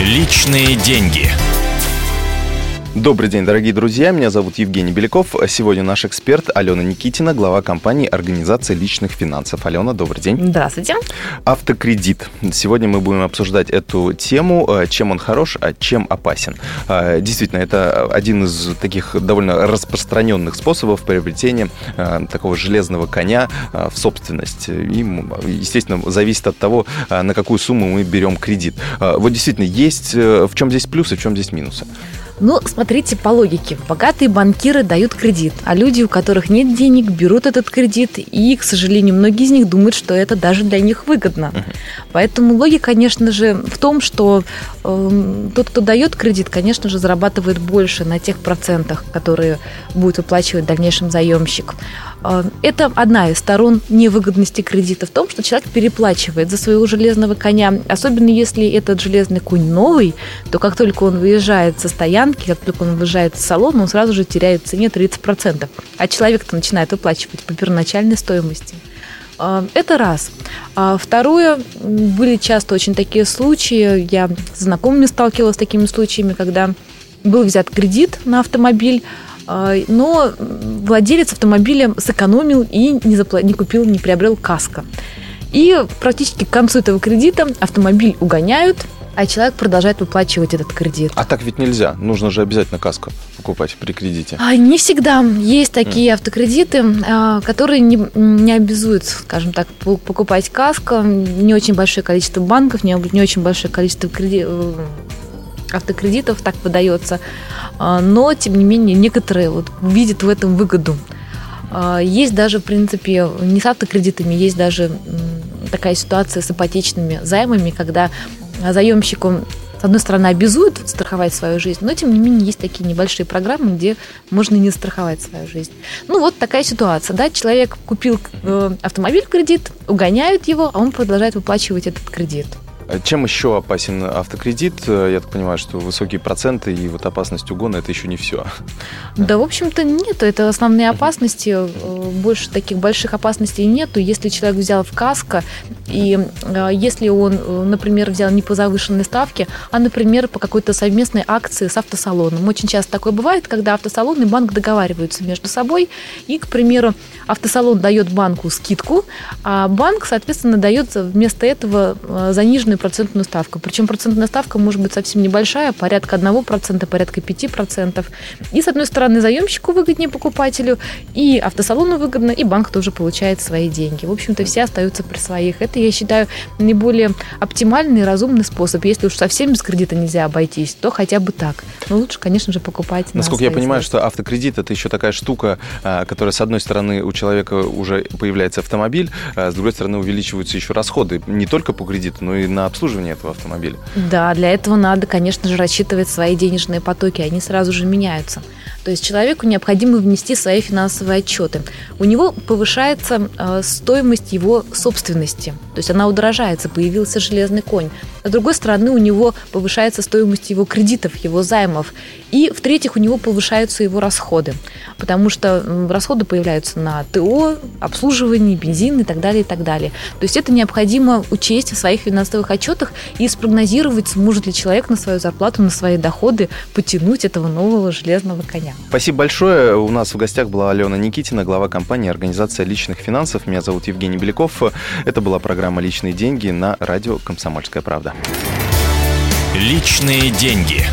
Личные деньги. Добрый день, дорогие друзья. Меня зовут Евгений Беляков. Сегодня наш эксперт Алена Никитина, глава компании Организации личных финансов. Алена, добрый день. Здравствуйте. Автокредит. Сегодня мы будем обсуждать эту тему, э, чем он хорош, а чем опасен. Э, действительно, это один из таких довольно распространенных способов приобретения э, такого железного коня в собственность. И, естественно, зависит от того, на какую сумму мы берем кредит. Вот действительно, есть в чем здесь плюсы, в чем здесь минусы? Ну, смотрите по логике. Богатые банкиры дают кредит, а люди, у которых нет денег, берут этот кредит, и, к сожалению, многие из них думают, что это даже для них выгодно. Uh-huh. Поэтому логика, конечно же, в том, что э, тот, кто дает кредит, конечно же, зарабатывает больше на тех процентах, которые будет выплачивать в дальнейшем заемщик. Э, это одна из сторон невыгодности кредита в том, что человек переплачивает за своего железного коня, особенно если этот железный конь новый, то как только он выезжает со стоянки, как только он выезжает в салон, он сразу же теряет в цене 30%, а человек-то начинает выплачивать по первоначальной стоимости. Э, это раз. А второе, были часто очень такие случаи, я с знакомыми сталкивалась с такими случаями, когда был взят кредит на автомобиль, а, но владелец автомобиля сэкономил и не, запла- не купил, не приобрел каско. И практически к концу этого кредита автомобиль угоняют, а человек продолжает выплачивать этот кредит. А так ведь нельзя. Нужно же обязательно каско покупать при кредите. А, не всегда. Есть такие mm. автокредиты, а, которые не, не обязуют, скажем так, покупать каско. Не очень большое количество банков, не, не очень большое количество кредитов э, автокредитов так выдается. А, но, тем не менее, некоторые вот видят в этом выгоду. А, есть даже, в принципе, не с автокредитами, есть даже такая ситуация с ипотечными займами, когда заемщику с одной стороны, обязуют страховать свою жизнь, но, тем не менее, есть такие небольшие программы, где можно не страховать свою жизнь. Ну, вот такая ситуация, да, человек купил э, автомобиль в кредит, угоняют его, а он продолжает выплачивать этот кредит. Чем еще опасен автокредит? Я так понимаю, что высокие проценты и вот опасность угона это еще не все. Да, в общем-то, нет. Это основные опасности. Э, больше таких больших опасностей нету. Если человек взял в каско, и э, если он, э, например, взял не по завышенной ставке, а, например, по какой-то совместной акции с автосалоном. Очень часто такое бывает, когда автосалон и банк договариваются между собой, и, к примеру, автосалон дает банку скидку, а банк, соответственно, дает вместо этого заниженную определенную процентную ставку. Причем процентная ставка может быть совсем небольшая, порядка 1%, порядка 5%. И, с одной стороны, заемщику выгоднее покупателю, и автосалону выгодно, и банк тоже получает свои деньги. В общем-то, все остаются при своих. Это, я считаю, наиболее оптимальный и разумный способ. Если уж совсем без кредита нельзя обойтись, то хотя бы так. Но лучше, конечно же, покупать Насколько я понимаю, средства. что автокредит – это еще такая штука, а, которая, с одной стороны, у человека уже появляется автомобиль, а с другой стороны, увеличиваются еще расходы не только по кредиту, но и на обслуживание этого автомобиля. Да, для этого надо, конечно же, рассчитывать свои денежные потоки, они сразу же меняются. То есть человеку необходимо внести свои финансовые отчеты. У него повышается э, стоимость его собственности, то есть она удорожается, появился железный конь. С другой стороны, у него повышается стоимость его кредитов, его займов. И, в-третьих, у него повышаются его расходы, потому что расходы появляются на ТО, обслуживание, бензин и так далее, и так далее. То есть это необходимо учесть в своих финансовых отчетах и спрогнозировать, сможет ли человек на свою зарплату, на свои доходы потянуть этого нового железного коня. Спасибо большое. У нас в гостях была Алена Никитина, глава компании «Организация личных финансов». Меня зовут Евгений Беляков. Это была программа «Личные деньги» на радио «Комсомольская правда». Личные деньги.